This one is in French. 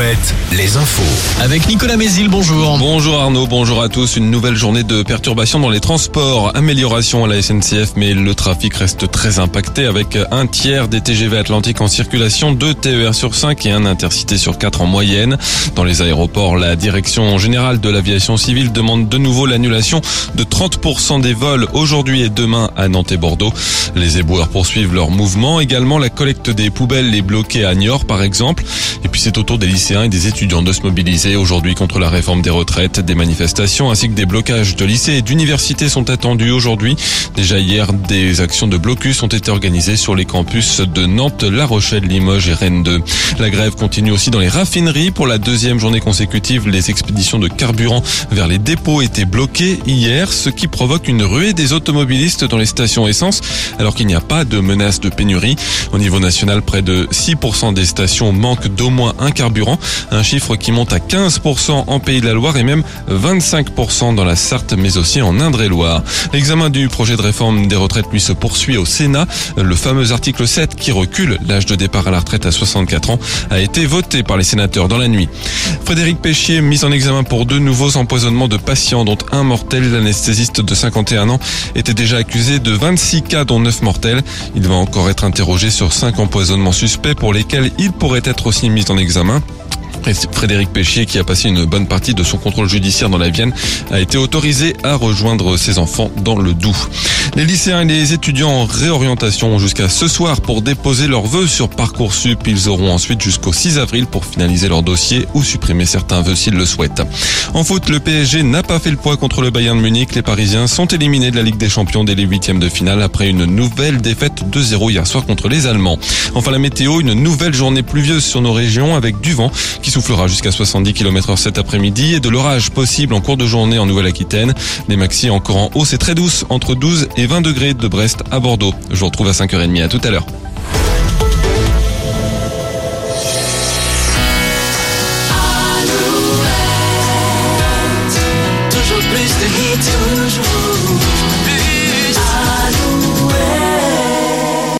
Alouette, les infos. Avec Nicolas Mézil, bonjour. Bonjour Arnaud, bonjour à tous. Une nouvelle journée de perturbation dans les transports. Amélioration à la SNCF, mais le trafic reste très impacté avec un tiers des TGV Atlantiques en circulation, deux TER sur 5 et un intercité sur 4 en moyenne. Dans les aéroports, la direction générale de l'aviation civile demande de nouveau l'annulation de 30% des vols aujourd'hui et demain à Nantes et Bordeaux. Les éboueurs poursuivent leur mouvement. Également, la collecte des poubelles est bloquée à Niort, par exemple. Et puis c'est au tour des lycéens et des étudiants de se mobiliser aujourd'hui contre la réforme des retraites. Des manifestations ainsi que des blocages de lycées et d'universités sont attendus aujourd'hui. Déjà hier, des actions de blocus ont été organisées sur les campus de Nantes, La Rochelle, Limoges et Rennes 2. La grève continue aussi dans les raffineries. Pour la deuxième journée consécutive, les expéditions de carburant vers les dépôts étaient bloquées hier, ce qui provoque une ruée des automobilistes dans les stations essence, alors qu'il n'y a pas de menace de pénurie. Au niveau national, près de 6% des stations manquent d'au moins un carburant, un chiffre qui monte à 15% en Pays de la Loire et même 25% dans la Sarthe, mais aussi en Indre-et-Loire. L'examen du projet de réforme des retraites lui se poursuit au Sénat. Le fameux article 7 qui recule l'âge de départ à la retraite à 64 ans a été voté par les sénateurs dans la nuit. Frédéric Péchier, mis en examen pour deux nouveaux empoisonnements de patients, dont un mortel, l'anesthésiste de 51 ans, était déjà accusé de 26 cas, dont 9 mortels. Il va encore être interrogé sur 5 empoisonnements suspects pour lesquels il pourrait être aussi mis en examen. Frédéric Péchier, qui a passé une bonne partie de son contrôle judiciaire dans la Vienne, a été autorisé à rejoindre ses enfants dans le Doubs. Les lycéens et les étudiants en réorientation ont jusqu'à ce soir pour déposer leurs vœux sur Parcoursup. Ils auront ensuite jusqu'au 6 avril pour finaliser leur dossier ou supprimer certains vœux s'ils le souhaitent. En foot, le PSG n'a pas fait le poids contre le Bayern de Munich. Les Parisiens sont éliminés de la Ligue des Champions dès les huitièmes de finale après une nouvelle défaite 2-0 hier soir contre les Allemands. Enfin la météo, une nouvelle journée pluvieuse sur nos régions avec du vent qui soufflera jusqu'à 70 km h cet après-midi et de l'orage possible en cours de journée en Nouvelle-Aquitaine. Les maxi encore en hausse et très douces entre 12 et 20 degrés de Brest à Bordeaux. Je vous retrouve à 5h30 à tout à l'heure.